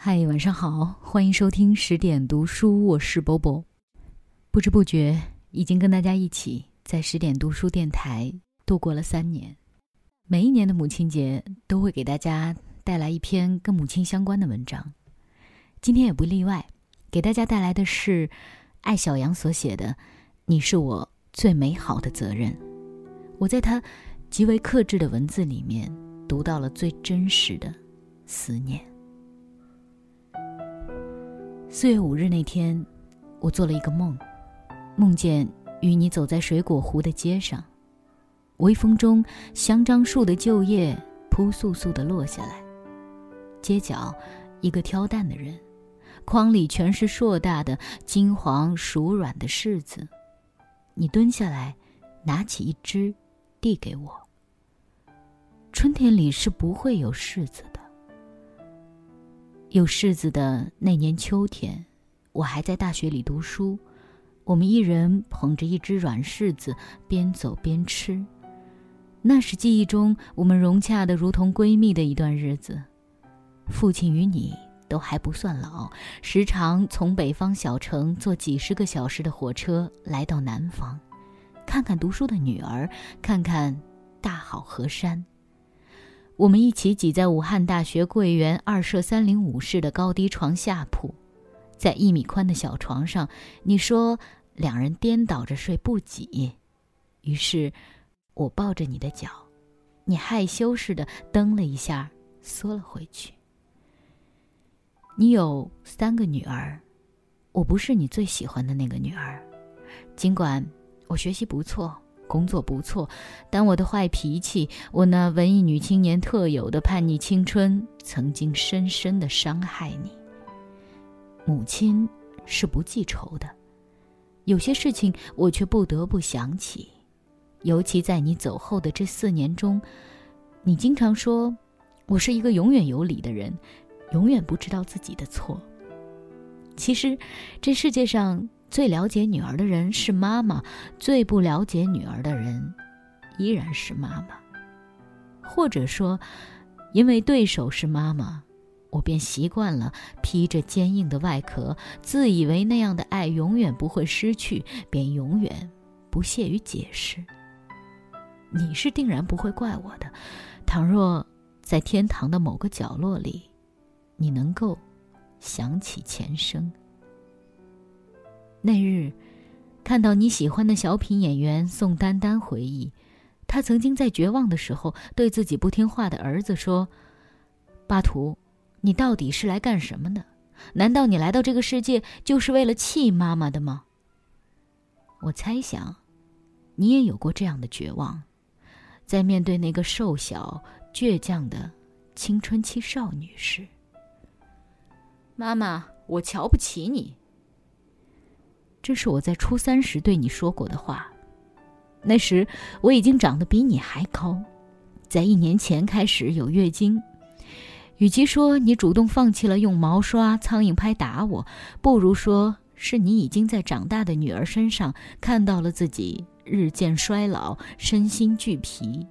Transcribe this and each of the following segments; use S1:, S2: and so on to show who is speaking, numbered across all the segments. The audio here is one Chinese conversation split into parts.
S1: 嗨，晚上好，欢迎收听十点读书，我是波波。不知不觉，已经跟大家一起在十点读书电台度过了三年。每一年的母亲节，都会给大家带来一篇跟母亲相关的文章。今天也不例外，给大家带来的是艾小羊所写的《你是我最美好的责任》。我在他极为克制的文字里面，读到了最真实的思念。四月五日那天，我做了一个梦，梦见与你走在水果湖的街上，微风中香樟树的旧叶扑簌簌地落下来，街角一个挑担的人，筐里全是硕大的金黄熟软的柿子，你蹲下来，拿起一只。递给我。春天里是不会有柿子的。有柿子的那年秋天，我还在大学里读书，我们一人捧着一只软柿子，边走边吃。那是记忆中我们融洽的如同闺蜜的一段日子。父亲与你都还不算老，时常从北方小城坐几十个小时的火车来到南方。看看读书的女儿，看看大好河山。我们一起挤在武汉大学桂园二舍三零五室的高低床下铺，在一米宽的小床上，你说两人颠倒着睡不挤，于是，我抱着你的脚，你害羞似的蹬了一下，缩了回去。你有三个女儿，我不是你最喜欢的那个女儿，尽管。我学习不错，工作不错，但我的坏脾气，我那文艺女青年特有的叛逆青春，曾经深深的伤害你。母亲是不记仇的，有些事情我却不得不想起，尤其在你走后的这四年中，你经常说，我是一个永远有理的人，永远不知道自己的错。其实，这世界上。最了解女儿的人是妈妈，最不了解女儿的人，依然是妈妈。或者说，因为对手是妈妈，我便习惯了披着坚硬的外壳，自以为那样的爱永远不会失去，便永远不屑于解释。你是定然不会怪我的，倘若在天堂的某个角落里，你能够想起前生。那日，看到你喜欢的小品演员宋丹丹回忆，她曾经在绝望的时候对自己不听话的儿子说：“巴图，你到底是来干什么的？难道你来到这个世界就是为了气妈妈的吗？”我猜想，你也有过这样的绝望，在面对那个瘦小、倔强的青春期少女时。妈妈，我瞧不起你。这是我在初三时对你说过的话，那时我已经长得比你还高，在一年前开始有月经。与其说你主动放弃了用毛刷、苍蝇拍打我，不如说是你已经在长大的女儿身上看到了自己日渐衰老、身心俱疲，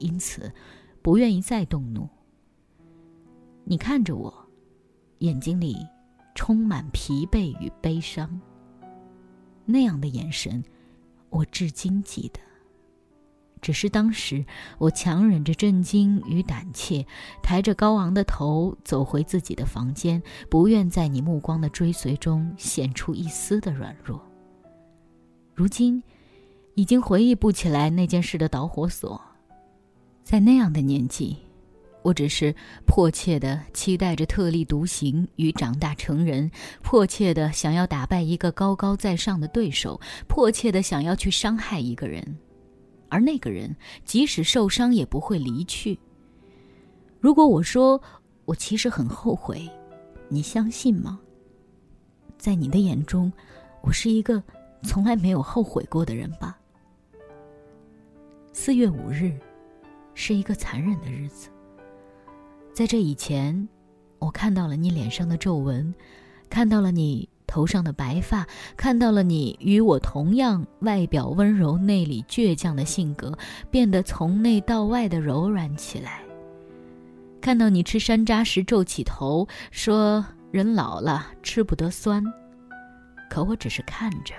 S1: 因此不愿意再动怒。你看着我，眼睛里充满疲惫与悲伤。那样的眼神，我至今记得。只是当时我强忍着震惊与胆怯，抬着高昂的头走回自己的房间，不愿在你目光的追随中显出一丝的软弱。如今，已经回忆不起来那件事的导火索。在那样的年纪。我只是迫切的期待着特立独行与长大成人，迫切的想要打败一个高高在上的对手，迫切的想要去伤害一个人，而那个人即使受伤也不会离去。如果我说我其实很后悔，你相信吗？在你的眼中，我是一个从来没有后悔过的人吧？四月五日，是一个残忍的日子。在这以前，我看到了你脸上的皱纹，看到了你头上的白发，看到了你与我同样外表温柔、内里倔强的性格变得从内到外的柔软起来。看到你吃山楂时皱起头，说人老了吃不得酸。可我只是看着，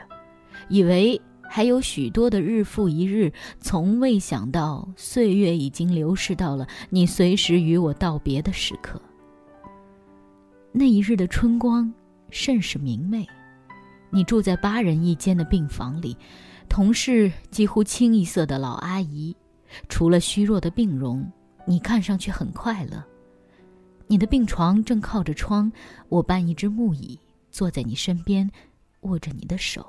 S1: 以为还有许多的日复一日，从未想到岁月已经流逝到了你随时与我道别的时刻。那一日的春光甚是明媚，你住在八人一间的病房里，同事几乎清一色的老阿姨，除了虚弱的病容，你看上去很快乐。你的病床正靠着窗，我搬一只木椅坐在你身边。握着你的手，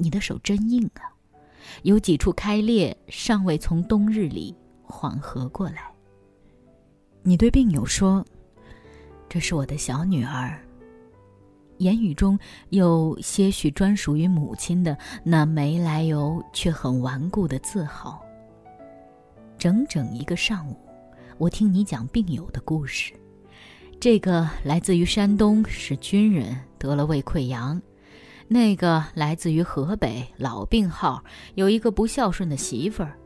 S1: 你的手真硬啊，有几处开裂，尚未从冬日里缓和过来。你对病友说：“这是我的小女儿。”言语中有些许专属于母亲的那没来由却很顽固的自豪。整整一个上午，我听你讲病友的故事。这个来自于山东，是军人，得了胃溃疡；那个来自于河北，老病号，有一个不孝顺的媳妇儿。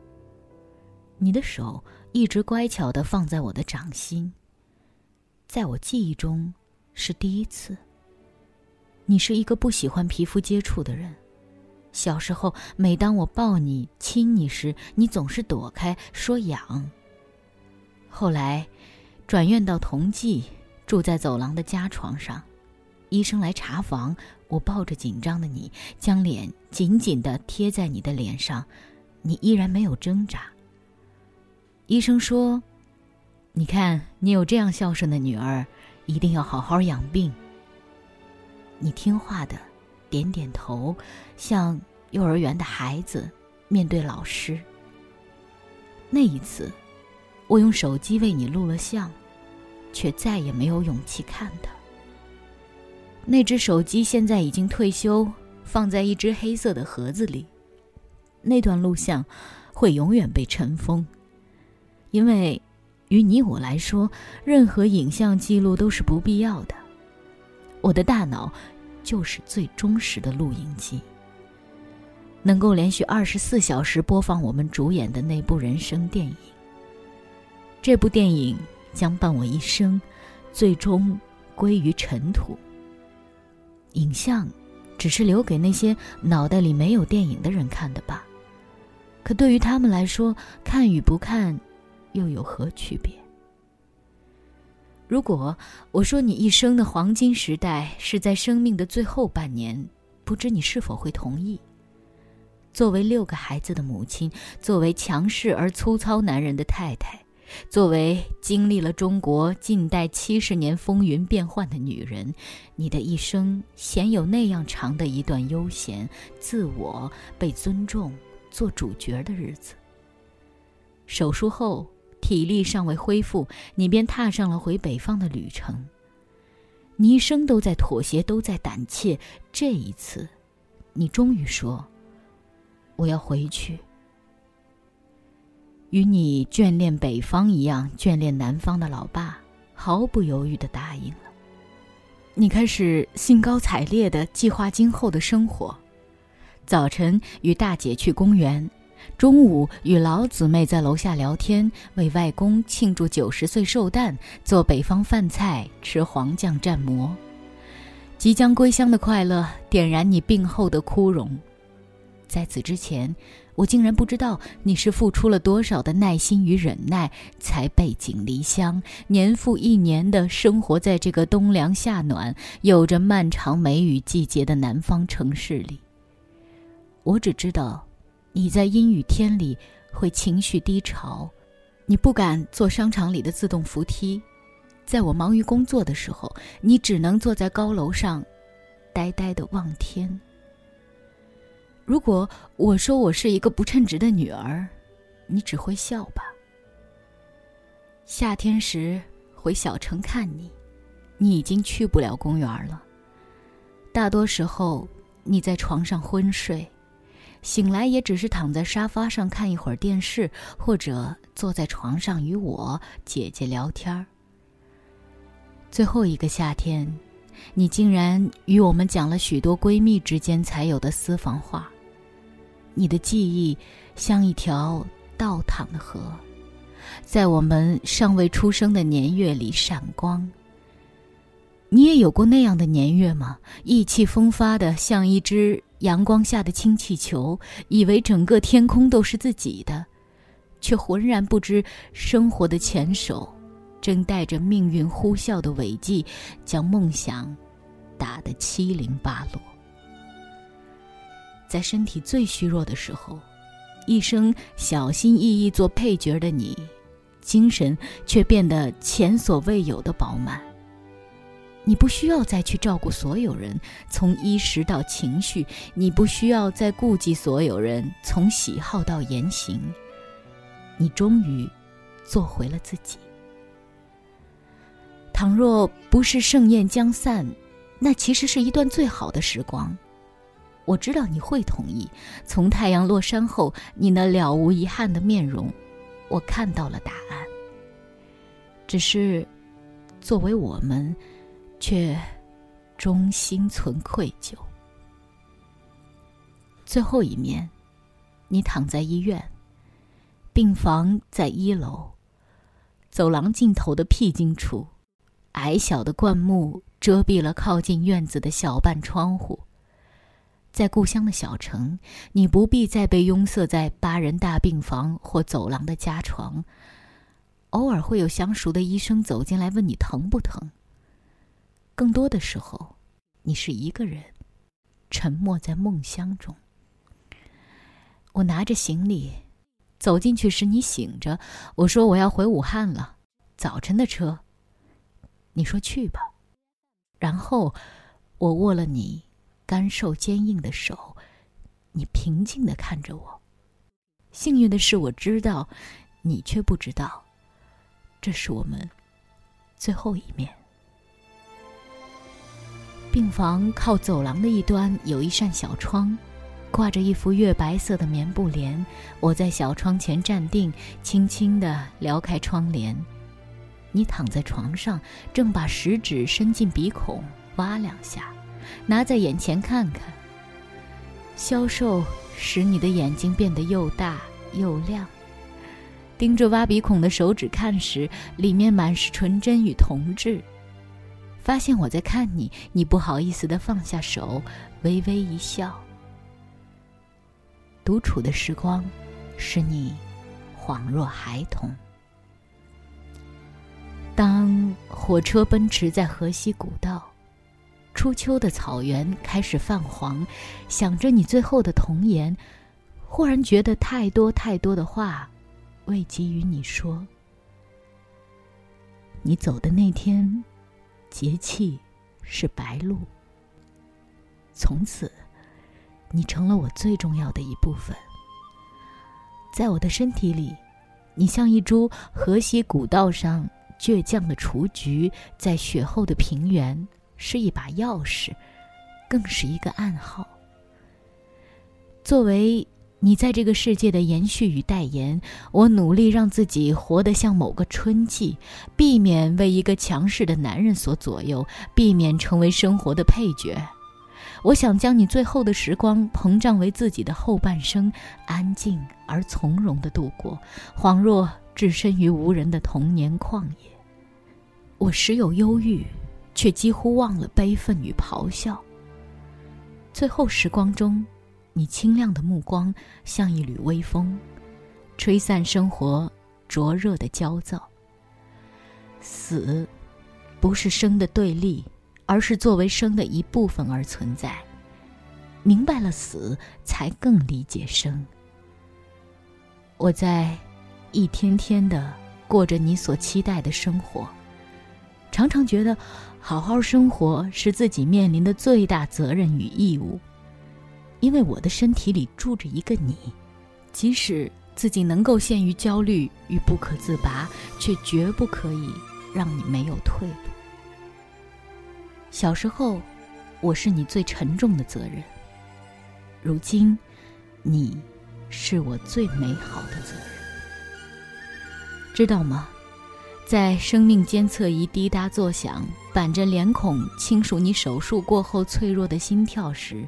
S1: 你的手一直乖巧地放在我的掌心，在我记忆中是第一次。你是一个不喜欢皮肤接触的人，小时候每当我抱你、亲你时，你总是躲开，说痒。后来，转院到同济。住在走廊的家床上，医生来查房，我抱着紧张的你，将脸紧紧地贴在你的脸上，你依然没有挣扎。医生说：“你看，你有这样孝顺的女儿，一定要好好养病。”你听话的，点点头，像幼儿园的孩子面对老师。那一次，我用手机为你录了像。却再也没有勇气看它。那只手机现在已经退休，放在一只黑色的盒子里。那段录像会永远被尘封，因为于你我来说，任何影像记录都是不必要的。我的大脑就是最忠实的录影机，能够连续二十四小时播放我们主演的那部人生电影。这部电影。将伴我一生，最终归于尘土。影像，只是留给那些脑袋里没有电影的人看的吧？可对于他们来说，看与不看，又有何区别？如果我说你一生的黄金时代是在生命的最后半年，不知你是否会同意？作为六个孩子的母亲，作为强势而粗糙男人的太太。作为经历了中国近代七十年风云变幻的女人，你的一生鲜有那样长的一段悠闲、自我被尊重、做主角的日子。手术后，体力尚未恢复，你便踏上了回北方的旅程。你一生都在妥协，都在胆怯。这一次，你终于说：“我要回去。”与你眷恋北方一样眷恋南方的老爸，毫不犹豫地答应了。你开始兴高采烈地计划今后的生活：早晨与大姐去公园，中午与老姊妹在楼下聊天，为外公庆祝九十岁寿诞，做北方饭菜，吃黄酱蘸馍。即将归乡的快乐点燃你病后的枯荣。在此之前。我竟然不知道你是付出了多少的耐心与忍耐，才背井离乡，年复一年的生活在这个冬凉夏暖、有着漫长梅雨季节的南方城市里。我只知道，你在阴雨天里会情绪低潮，你不敢坐商场里的自动扶梯，在我忙于工作的时候，你只能坐在高楼上，呆呆的望天。如果我说我是一个不称职的女儿，你只会笑吧。夏天时回小城看你，你已经去不了公园了。大多时候你在床上昏睡，醒来也只是躺在沙发上看一会儿电视，或者坐在床上与我姐姐聊天儿。最后一个夏天，你竟然与我们讲了许多闺蜜之间才有的私房话。你的记忆像一条倒淌的河，在我们尚未出生的年月里闪光。你也有过那样的年月吗？意气风发的，像一只阳光下的氢气球，以为整个天空都是自己的，却浑然不知生活的前手正带着命运呼啸的尾迹，将梦想打得七零八落。在身体最虚弱的时候，一生小心翼翼做配角的你，精神却变得前所未有的饱满。你不需要再去照顾所有人，从衣食到情绪；你不需要再顾及所有人，从喜好到言行。你终于做回了自己。倘若不是盛宴将散，那其实是一段最好的时光。我知道你会同意。从太阳落山后，你那了无遗憾的面容，我看到了答案。只是，作为我们。却终心存愧疚。最后一面，你躺在医院，病房在一楼，走廊尽头的僻静处，矮小的灌木遮蔽了靠近院子的小半窗户。在故乡的小城，你不必再被拥塞在八人大病房或走廊的家床，偶尔会有相熟的医生走进来问你疼不疼。更多的时候，你是一个人，沉默在梦乡中。我拿着行李走进去时，你醒着。我说我要回武汉了，早晨的车。你说去吧。然后，我握了你干瘦坚硬的手，你平静的看着我。幸运的是，我知道，你却不知道，这是我们最后一面。病房靠走廊的一端有一扇小窗，挂着一幅月白色的棉布帘。我在小窗前站定，轻轻地撩开窗帘。你躺在床上，正把食指伸进鼻孔挖两下，拿在眼前看看。消瘦使你的眼睛变得又大又亮。盯着挖鼻孔的手指看时，里面满是纯真与童稚。发现我在看你，你不好意思的放下手，微微一笑。独处的时光，使你恍若孩童。当火车奔驰在河西古道，初秋的草原开始泛黄，想着你最后的童言，忽然觉得太多太多的话，未及与你说。你走的那天。节气是白露。从此，你成了我最重要的一部分。在我的身体里，你像一株河西古道上倔强的雏菊，在雪后的平原是一把钥匙，更是一个暗号。作为。你在这个世界的延续与代言，我努力让自己活得像某个春季，避免为一个强势的男人所左右，避免成为生活的配角。我想将你最后的时光膨胀为自己的后半生，安静而从容地度过，恍若置身于无人的童年旷野。我时有忧郁，却几乎忘了悲愤与咆哮。最后时光中。你清亮的目光像一缕微风，吹散生活灼热的焦躁。死，不是生的对立，而是作为生的一部分而存在。明白了死，才更理解生。我在一天天的过着你所期待的生活，常常觉得，好好生活是自己面临的最大责任与义务。因为我的身体里住着一个你，即使自己能够陷于焦虑与不可自拔，却绝不可以让你没有退路。小时候，我是你最沉重的责任；如今，你是我最美好的责任。知道吗？在生命监测仪滴答作响，板着脸孔轻数你手术过后脆弱的心跳时。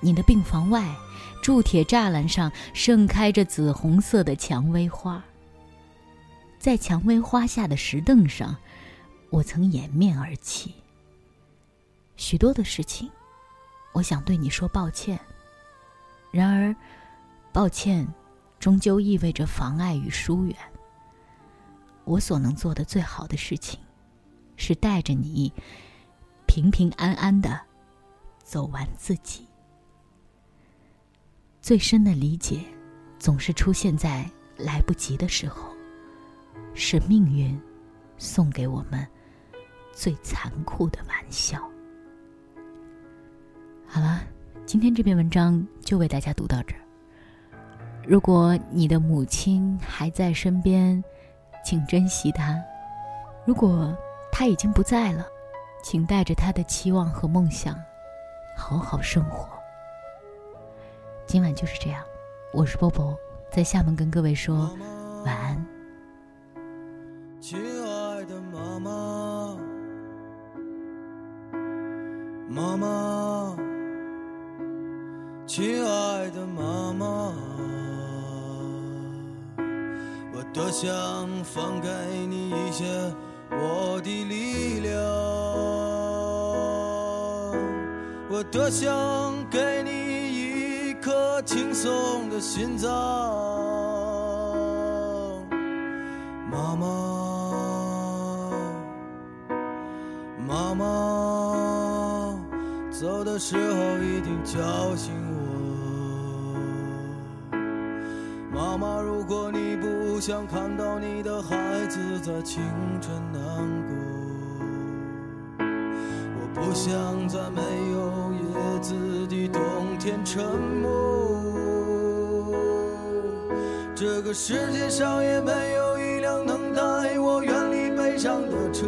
S1: 你的病房外，铸铁栅栏上盛开着紫红色的蔷薇花。在蔷薇花下的石凳上，我曾掩面而泣。许多的事情，我想对你说抱歉。然而，抱歉，终究意味着妨碍与疏远。我所能做的最好的事情，是带着你平平安安的走完自己。最深的理解，总是出现在来不及的时候，是命运送给我们最残酷的玩笑。好了，今天这篇文章就为大家读到这儿。如果你的母亲还在身边，请珍惜他；如果他已经不在了，请带着他的期望和梦想，好好生活。今晚就是这样，我是波波，在厦门跟各位说晚安。
S2: 亲爱的妈妈，妈妈，亲爱的妈妈，多想放给你一些我的力量，我多想给你一。颗轻松的心脏，妈妈，妈妈，走的时候一定叫醒我。妈妈，如果你不想看到你的孩子在清晨难过，我不想在没有叶子的冬天沉默。这个世界上也没有一辆能带我远离悲伤的车，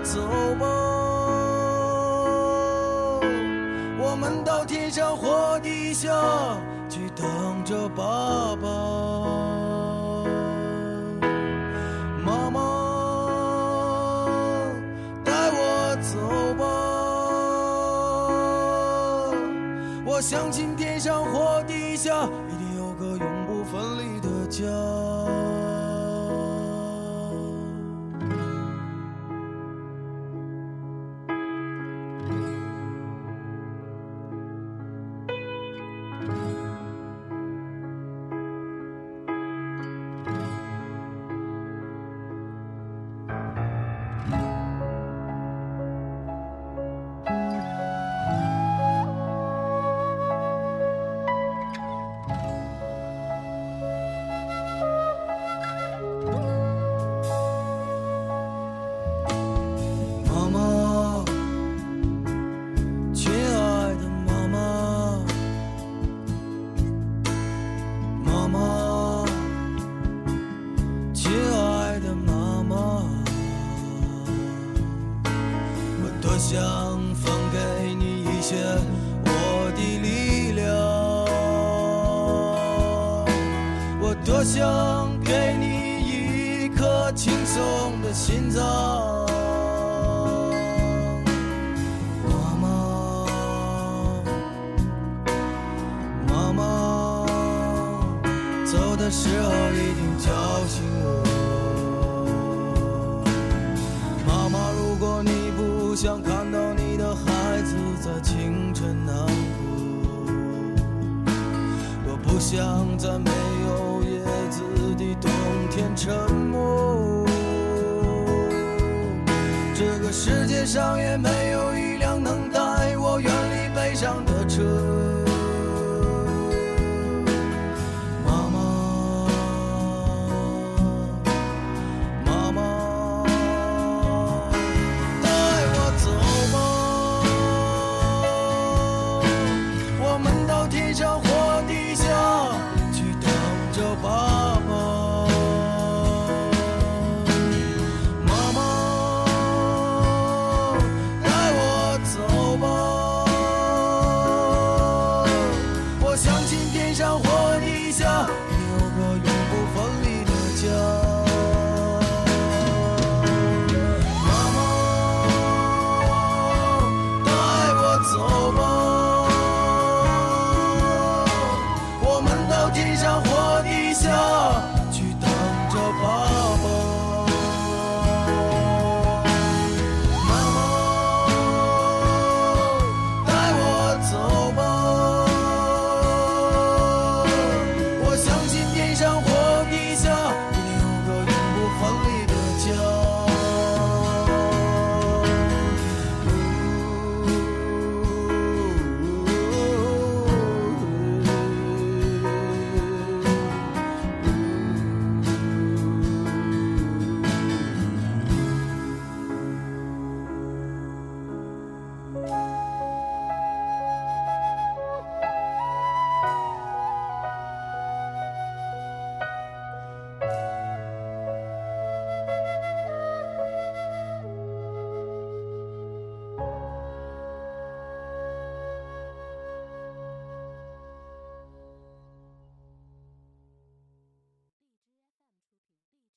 S2: 走吧，我们到天上或地下去等着爸爸。妈妈，带我走吧我相信天上或地下，些我的力量，我多想给你一颗轻松的心脏，妈妈，妈妈，走的时候一定叫醒像在没有叶子的冬天沉默。这个世界上也没有下，有个永不分离的家。